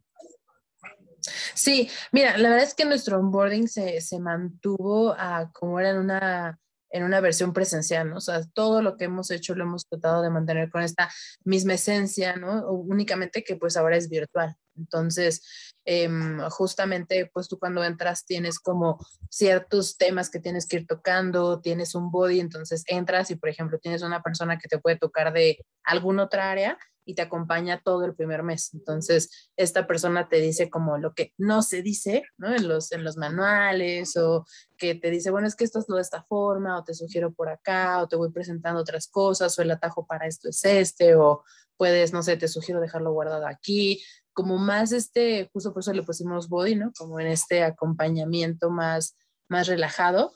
Sí, mira, la verdad es que nuestro onboarding se, se mantuvo a como era en una, en una versión presencial, ¿no? O sea, todo lo que hemos hecho lo hemos tratado de mantener con esta misma esencia, ¿no? únicamente que pues ahora es virtual. Entonces, em, justamente, pues tú cuando entras tienes como ciertos temas que tienes que ir tocando, tienes un body, entonces entras y, por ejemplo, tienes una persona que te puede tocar de alguna otra área y te acompaña todo el primer mes. Entonces, esta persona te dice como lo que no se dice, ¿no? En los, en los manuales o que te dice, bueno, es que esto es lo de esta forma o te sugiero por acá o te voy presentando otras cosas o el atajo para esto es este o puedes, no sé, te sugiero dejarlo guardado aquí. Como más este, justo por eso le pusimos body, ¿no? Como en este acompañamiento más, más relajado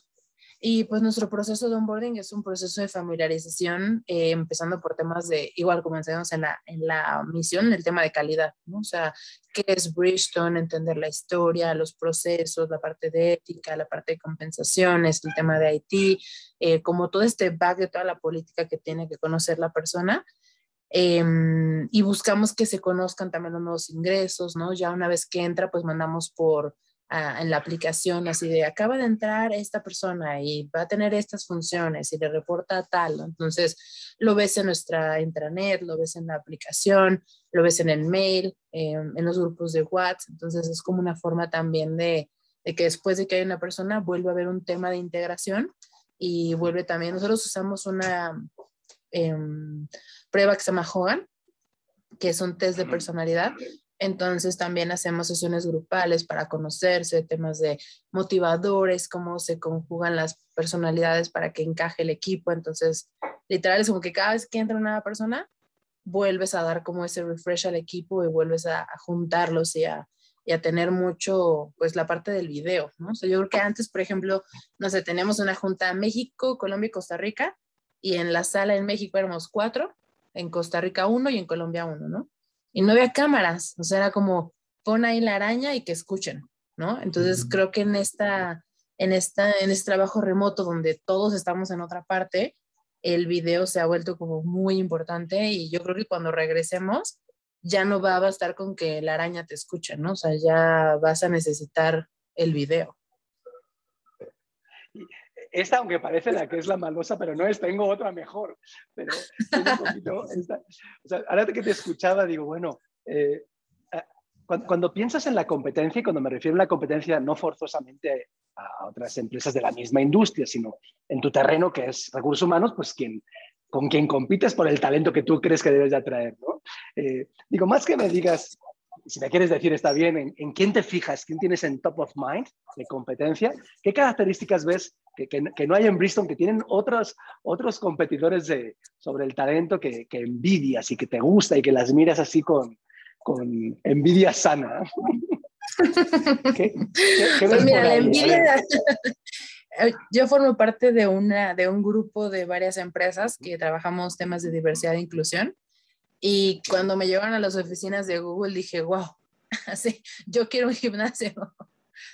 y pues nuestro proceso de onboarding es un proceso de familiarización, eh, empezando por temas de, igual como enseñamos en la, en la misión, el tema de calidad, ¿no? O sea, qué es Bridgestone, entender la historia, los procesos, la parte de ética, la parte de compensaciones, el tema de IT, eh, como todo este bag de toda la política que tiene que conocer la persona. Em, y buscamos que se conozcan también los nuevos ingresos, ¿no? Ya una vez que entra, pues mandamos por en la aplicación así de acaba de entrar esta persona y va a tener estas funciones y le reporta tal. Entonces lo ves en nuestra intranet, lo ves en la aplicación, lo ves en el mail, em, en los grupos de WhatsApp. Entonces es como una forma también de, de, que después de que hay una persona vuelve a haber un tema de integración y vuelve también. Nosotros usamos una em, prueba que se llama Hogan, que es un test de personalidad entonces también hacemos sesiones grupales para conocerse, temas de motivadores, cómo se conjugan las personalidades para que encaje el equipo. Entonces, literal es como que cada vez que entra una persona, vuelves a dar como ese refresh al equipo y vuelves a, juntarlos y a, y a, tener mucho, pues la parte del video, ¿no? O sea, yo creo que antes, por ejemplo, no sé, teníamos una junta México, Colombia y Costa Rica, y en la sala en México éramos cuatro, en Costa Rica uno y en Colombia uno, ¿no? y no había cámaras, o sea, era como pon ahí la araña y que escuchen, ¿no? Entonces creo que en esta, en esta, en este trabajo remoto donde todos estamos en otra parte, el video se ha vuelto como muy importante y yo creo que cuando regresemos ya no va a bastar con que la araña te escuche, ¿no? O sea, ya vas a necesitar el video. Esta, aunque parece la que es la malosa, pero no es, tengo otra mejor. Pero ahora que te escuchaba, digo, bueno, eh, cuando, piensas en la competencia, y cuando me refiero a la competencia, no forzosamente a, otras empresas de la misma industria, sino en tu terreno, que es recursos humanos, pues quien, con quien compites por el talento que tú crees que debes de atraer. ¿no? Eh, digo, más que me digas, si me quieres decir está bien, en, quién te fijas, quién tienes en top of mind de competencia, qué características ves que, que, no hay en Bristol, que tienen otros, otros competidores de, sobre el talento que, que envidias y que te gusta y que las miras así con, con envidia sana. pues mira, la envidia. Yo formo parte de, una, de un grupo de varias empresas que trabajamos temas de diversidad e inclusión. Y cuando me llevaron a las oficinas de Google dije, wow, así, yo quiero un gimnasio,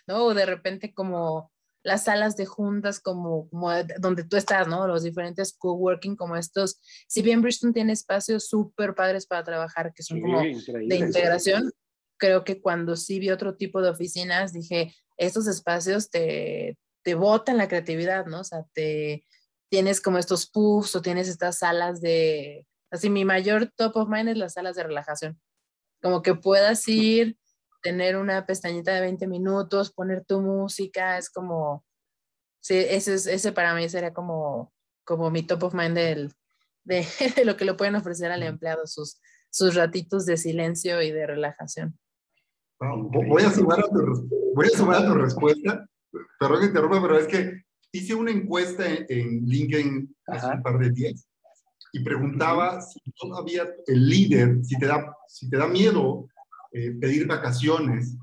¿no? O de repente como las salas de juntas como, como donde tú estás, ¿no? Los diferentes coworking como estos. Si bien Bristol tiene espacios súper padres para trabajar, que son como de integración, creo que cuando sí vi otro tipo de oficinas, dije, estos espacios te, te botan la creatividad, ¿no? O sea, te tienes como estos puffs o tienes estas salas de, así mi mayor top of mind es las salas de relajación. Como que puedas ir tener una pestañita de 20 minutos, poner tu música, es como, sí, ese, ese para mí sería como, como mi top of mind del, de, lo que le pueden ofrecer al empleado, sus, sus ratitos de silencio y de relajación. voy, a sumar a tu, voy a sumar a tu respuesta, perdón que interrumpa, pero es que hice una encuesta en, LinkedIn hace un par de días y preguntaba si todavía el líder, si te da, si te da miedo eh, pedir vacaciones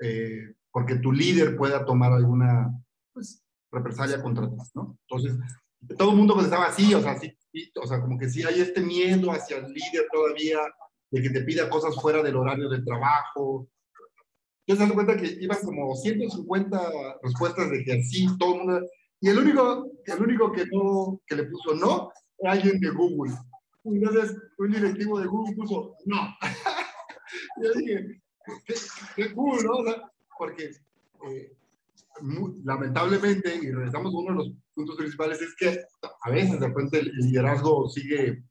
eh, porque tu líder pueda tomar alguna pues, represalia contra ti, ¿no? Entonces, todo el mundo estaba así, o sea, sí, o sea, como que sí hay este miedo hacia el líder todavía de que te pida cosas fuera del horario de trabajo. Se dan cuenta que iban como 150 respuestas de que así todo el mundo... Y el único, el único que, no, que le puso no era alguien de Google. Entonces, un directivo de Google puso no. yo dije, qué, cool, ¿no? porque eh, lamentablemente, y regresamos a uno de los puntos principales, es que a veces de repente el, liderazgo sigue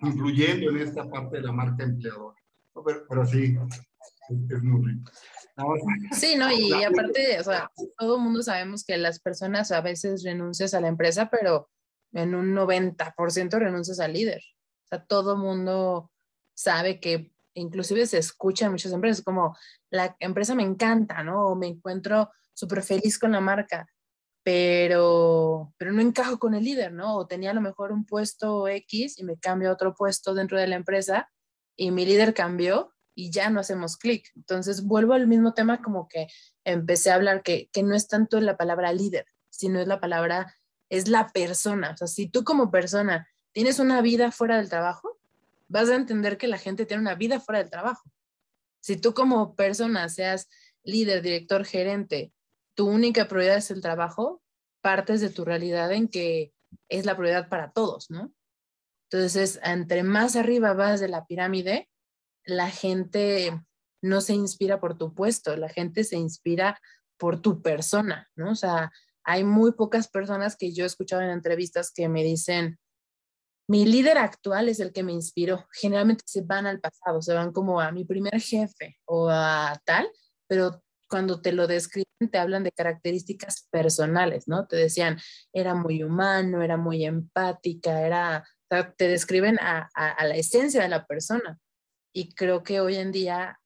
influyendo en esta parte de la marca empleadora. Pero, sí, es, muy rico. Sí, ¿no? Y aparte, o sea, todo el mundo sabemos que las personas a veces renuncias a la empresa, pero en un 90% renuncias al líder. O sea, todo el mundo sabe que inclusive se escucha en muchas empresas, como la empresa me encanta, ¿no? O me encuentro súper feliz con la marca, pero, pero no encajo con el líder, ¿no? O tenía a lo mejor un puesto X y me cambio a otro puesto dentro de la empresa y mi líder cambió y ya no hacemos clic. Entonces vuelvo al mismo tema como que empecé a hablar que, que no es tanto la palabra líder, sino es la palabra, es la persona. O sea, si tú como persona tienes una vida fuera del trabajo, vas a entender que la gente tiene una vida fuera del trabajo. Si tú como persona seas líder, director, gerente, tu única prioridad es el trabajo, partes de tu realidad en que es la prioridad para todos, ¿no? Entonces, entre más arriba vas de la pirámide, la gente no se inspira por tu puesto, la gente se inspira por tu persona, ¿no? O sea, hay muy pocas personas que yo he escuchado en entrevistas que me dicen, mi líder actual es el que me inspiró. Generalmente se van al pasado, se van como a mi primer jefe o a tal, pero cuando te lo describen te hablan de características personales, ¿no? Te decían, era muy humano, era muy empática, era, te describen a, la esencia de la persona. Y creo que hoy en día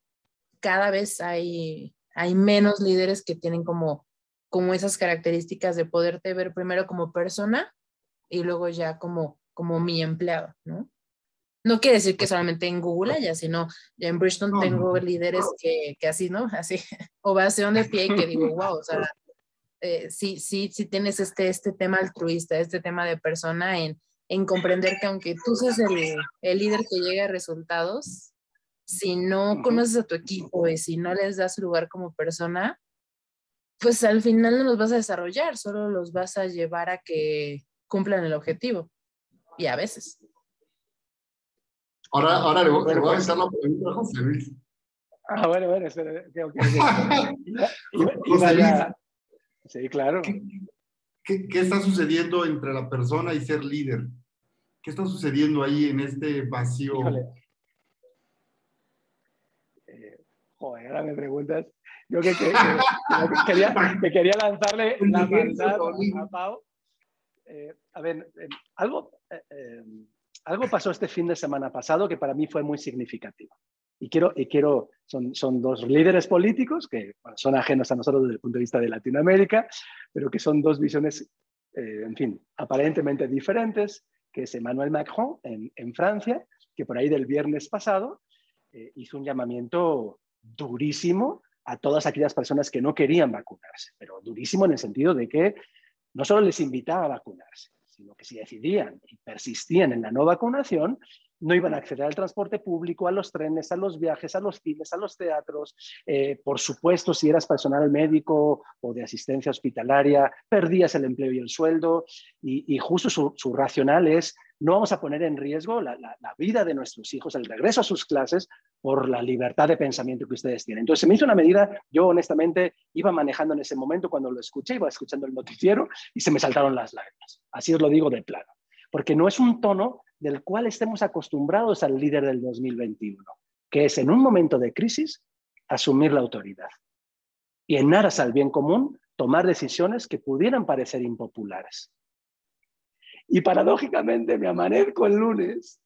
cada vez hay, hay menos líderes que tienen como, como esas características de poderte ver primero como persona y luego ya como como mi empleado, ¿no? No quiere decir que solamente en Google haya, sino ya en Bristol tengo líderes que, que, así, ¿no? Así, ovación de pie y que digo, wow, o sea, eh, sí, sí, sí tienes este, este tema altruista, este tema de persona en, en comprender que aunque tú seas el, el líder que llegue a resultados, si no conoces a tu equipo y si no les das lugar como persona, pues al final no los vas a desarrollar, solo los vas a llevar a que cumplan el objetivo y a veces. Ahora, ahora le, voy, a hacer la pregunta a José Luis. Ah, bueno, bueno, espera, José Luis, sí, claro. ¿qué, ¿qué, ¿qué, está sucediendo entre la persona y ser líder? ¿Qué está sucediendo ahí en este vacío? Eh, joder, ahora me preguntas. Yo que, que, quería, quería, lanzarle la maldad a Pau. Eh, a ver, eh, algo, eh, algo pasó este fin de semana pasado que para mí fue muy significativo. Y quiero, y quiero son, son dos líderes políticos que son ajenos a nosotros desde el punto de vista de Latinoamérica, pero que son dos visiones, en fin, aparentemente diferentes, que es Emmanuel Macron en Francia, que por ahí del viernes pasado hizo un llamamiento durísimo a todas aquellas personas que no querían vacunarse, pero durísimo en el sentido de que no solo les invitaba a vacunarse, sino que si decidían y persistían en la no vacunación, no iban a acceder al transporte público, a los trenes, a los viajes, a los cines, a los teatros. Eh, por supuesto, si eras personal médico o de asistencia hospitalaria, perdías el empleo y el sueldo. Y, justo su, su, racional es, no vamos a poner en riesgo la, vida de nuestros hijos, el regreso a sus clases, por la libertad de pensamiento que ustedes tienen. Entonces, se me hizo una medida, yo honestamente iba manejando en ese momento cuando lo escuché, iba escuchando el noticiero y se me saltaron las lágrimas. Así os lo digo de plano. Porque no es un tono del cual estemos acostumbrados al líder del 2021, que es en un momento de crisis asumir la autoridad y en aras al bien común tomar decisiones que pudieran parecer impopulares. Y paradójicamente me amanezco el lunes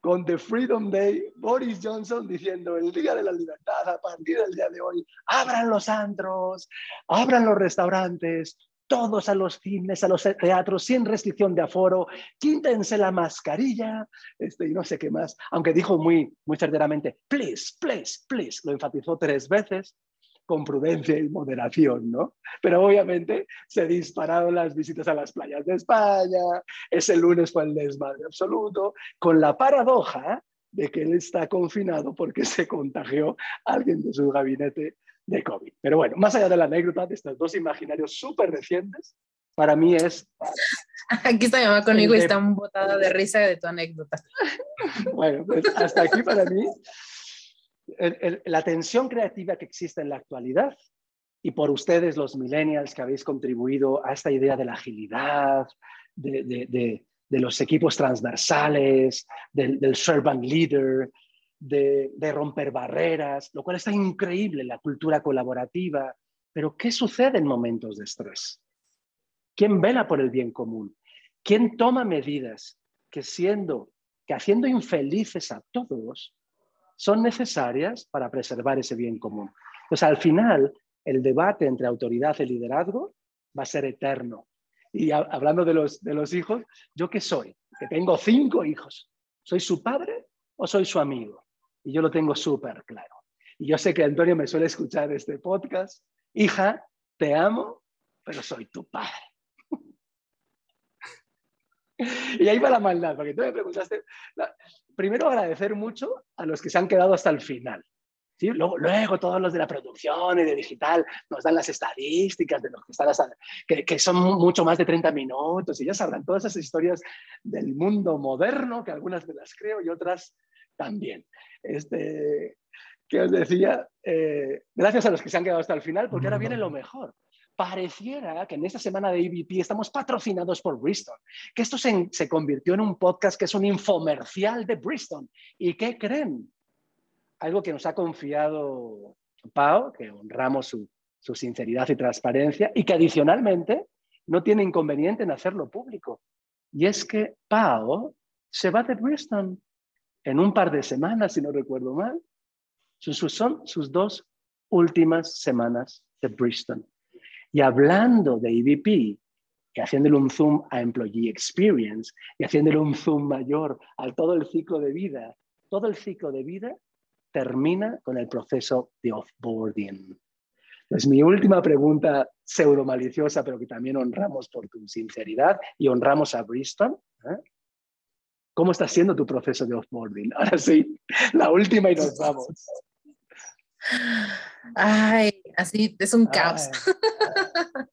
con The Freedom Day, Boris Johnson diciendo el Día de la Libertad a partir del día de hoy, abran los antros, abran los restaurantes, todos a los cines, a los teatros, sin restricción de aforo, quítense la mascarilla, este, y no sé qué más, aunque dijo muy, muy certeramente, please, please, please, lo enfatizó tres veces, con prudencia y moderación, ¿no? Pero obviamente se dispararon las visitas a las playas de España, ese lunes fue el desmadre absoluto, con la paradoja de que él está confinado porque se contagió alguien de su gabinete de COVID. Pero bueno, más allá de la anécdota de estos dos imaginarios súper recientes, para mí es... Aquí está mi mamá conmigo y está botada de risa de tu anécdota. Bueno, pues hasta aquí para mí la tensión creativa que existe en la actualidad y por ustedes los millennials que habéis contribuido a esta idea de la agilidad, de, los equipos transversales, del, servant leader, de, romper barreras, lo cual está increíble, la cultura colaborativa. Pero ¿qué sucede en momentos de estrés? ¿Quién vela por el bien común? ¿Quién toma medidas que siendo, que haciendo infelices a todos, son necesarias para preservar ese bien común? Pues al final, el debate entre autoridad y liderazgo va a ser eterno. Y hablando de los, de los hijos, ¿yo qué soy? Que tengo cinco hijos. ¿Soy su padre o soy su amigo? y yo lo tengo súper claro. Y yo sé que Antonio me suele escuchar este podcast. Hija, te amo, pero soy tu padre. y ahí va la maldad, porque tú me preguntaste. Primero agradecer mucho a los que se han quedado hasta el final. Luego, todos los de la producción y de digital nos dan las estadísticas de los que están hasta, que, son mucho más de 30 minutos y ya sabrán todas esas historias del mundo moderno, que algunas me las creo y otras también. Este, que os decía, eh, gracias a los que se han quedado hasta el final, porque ahora viene lo mejor. Pareciera que en esta semana de EVP estamos patrocinados por Bristol, que esto se, se convirtió en un podcast que es un infomercial de Bristol. ¿Y qué creen? Algo que nos ha confiado Pau, que honramos su, su sinceridad y transparencia, y que adicionalmente no tiene inconveniente en hacerlo público. Y es que Pau se va de Bristol en un par de semanas, si no recuerdo mal. Son sus dos últimas semanas de Bristol. Y hablando de EVP, y haciéndole un zoom a Employee Experience, y haciéndole un zoom mayor a todo el ciclo de vida, todo el ciclo de vida termina con el proceso de offboarding. Es mi última pregunta pseudo maliciosa, pero que también honramos por tu sinceridad y honramos a Bristol. ¿eh? ¿Cómo está siendo tu proceso de offboarding? Ahora sí, la última y nos vamos. Ay, así es un caos.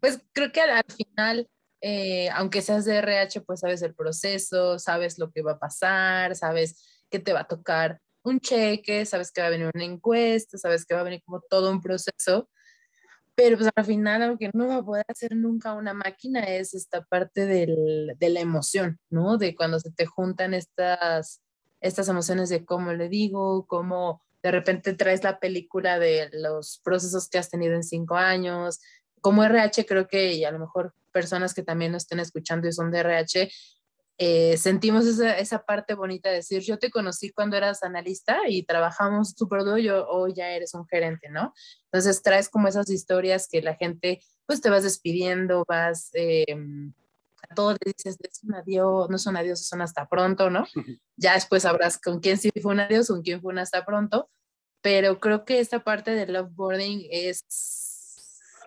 pues creo que al, final, eh, aunque seas de RH, pues sabes el proceso, sabes lo que va a pasar, sabes que te va a tocar un cheque, sabes que va a venir una encuesta, sabes que va a venir como todo un proceso. pero pues al final lo que no va a poder hacer nunca una máquina es esta parte del, de la emoción, ¿no? De cuando se te juntan estas, estas emociones de cómo le digo, cómo de repente traes la película de los procesos que has tenido en cinco años. Como RH creo que y a lo mejor personas que también nos estén escuchando y son de RH, eh, sentimos esa, esa, parte bonita de decir, yo te conocí cuando eras analista y trabajamos duro, yo hoy ya eres un gerente, ¿no? Entonces traes como esas historias que la gente, pues te vas despidiendo, vas, eh, a todos le dices, es un adiós, no es un adiós, es un hasta pronto, ¿no? Ya después sabrás con quién sí fue un adiós, con quién fue un hasta pronto, pero creo que esta parte del loveboarding es,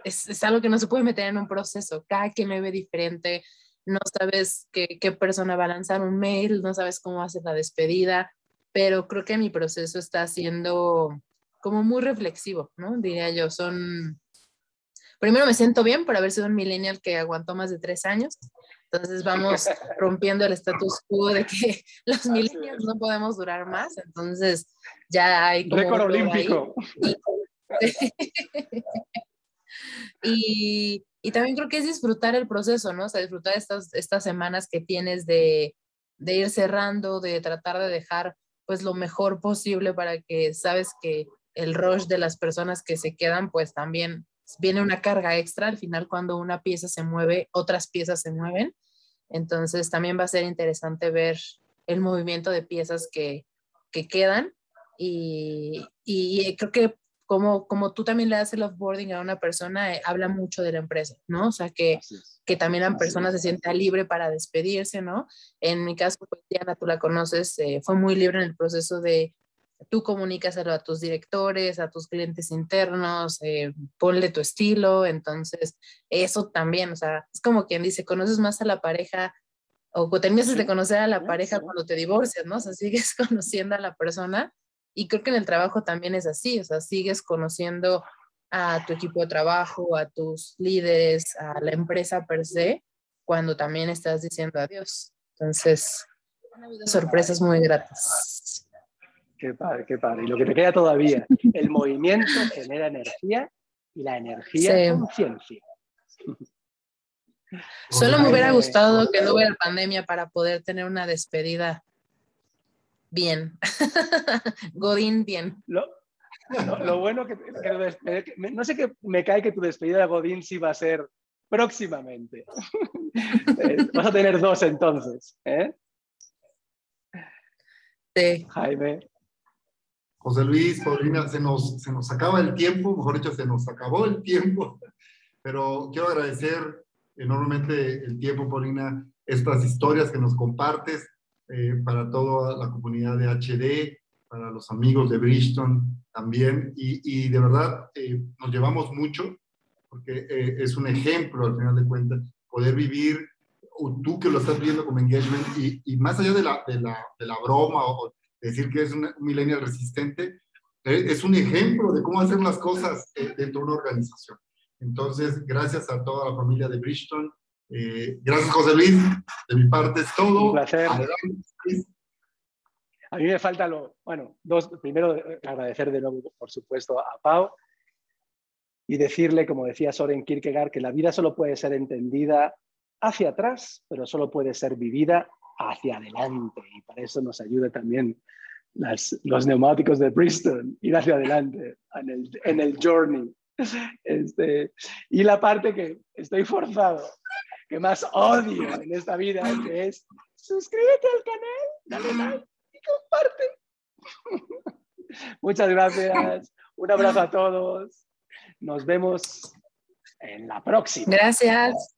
es, es algo que no se puede meter en un proceso, cada quien me ve diferente, no sabes qué, qué, persona va a lanzar un mail, no sabes cómo hacer la despedida, pero creo que mi proceso está siendo como muy reflexivo, ¿no? Diría yo, son... Primero me siento bien por haber sido un millennial que aguantó más de tres años, entonces vamos rompiendo el status quo de que los millennials no podemos durar más, entonces ya hay... Récord olímpico. y, y también creo que es disfrutar el proceso, ¿no? O sea, disfrutar estas, estas semanas que tienes de, de ir cerrando, de tratar de dejar pues lo mejor posible para que sabes que el rush de las personas que se quedan pues también viene una carga extra al final cuando una pieza se mueve, otras piezas se mueven. Entonces también va a ser interesante ver el movimiento de piezas que, que quedan y, y, creo que como, como tú también le das el offboarding a una persona, eh, habla mucho de la empresa, ¿no? O sea, que, que también la persona se sienta libre para despedirse, ¿no? En mi caso, pues, Diana, tú la conoces, eh, fue muy libre en el proceso de tú comunicas a tus directores, a tus clientes internos, eh, ponle tu estilo, entonces eso también, o sea, es como quien dice, conoces más a la pareja o terminas de conocer a la pareja cuando te divorcias, ¿no? O sea, sigues conociendo a la persona y creo que en el trabajo también es así, o sea, sigues conociendo a tu equipo de trabajo, a tus líderes, a la empresa per se, cuando también estás diciendo adiós. Entonces, han habido sorpresas muy gratas. Qué padre, qué padre. Y lo que te queda todavía, el movimiento genera energía y la energía es conciencia. Solo me hubiera gustado que no hubiera pandemia para poder tener una despedida bien. Godín, bien. Lo, lo, bueno que, no sé qué me cae que tu despedida de Godín sí va a ser próximamente. Eh, vas a tener dos entonces. ¿eh? Sí. Jaime. José Luis, Paulina, se nos, se nos acaba el tiempo, mejor dicho, se nos acabó el tiempo, pero quiero agradecer enormemente el tiempo, Paulina, estas historias que nos compartes, eh, para toda la comunidad de HD, para los amigos de Bridgestone también. Y, y de verdad eh, nos llevamos mucho, porque eh, es un ejemplo al final de cuentas, poder vivir, o tú que lo estás viendo como engagement, y, y más allá de la, de la, de la broma o decir que es un millennial resistente, es un ejemplo de cómo hacer las cosas dentro de una organización. Entonces, gracias a toda la familia de Bridgestone, eh, gracias, José Luis. De mi parte es todo. Un placer. A mí me falta lo, bueno, dos, primero agradecer de nuevo, por supuesto, a Pau y decirle, como decía Soren Kierkegaard, que la vida solo puede ser entendida hacia atrás, pero solo puede ser vivida hacia adelante. Y para eso nos ayuda también las, los neumáticos de Bristol, ir hacia adelante en el, en el journey. Este, y la parte que estoy forzado que más odio en esta vida, es suscríbete al canal, dale like y comparte. Muchas gracias. Un abrazo a todos. Nos vemos en la próxima. Gracias.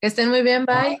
Que estén muy bien. Bye.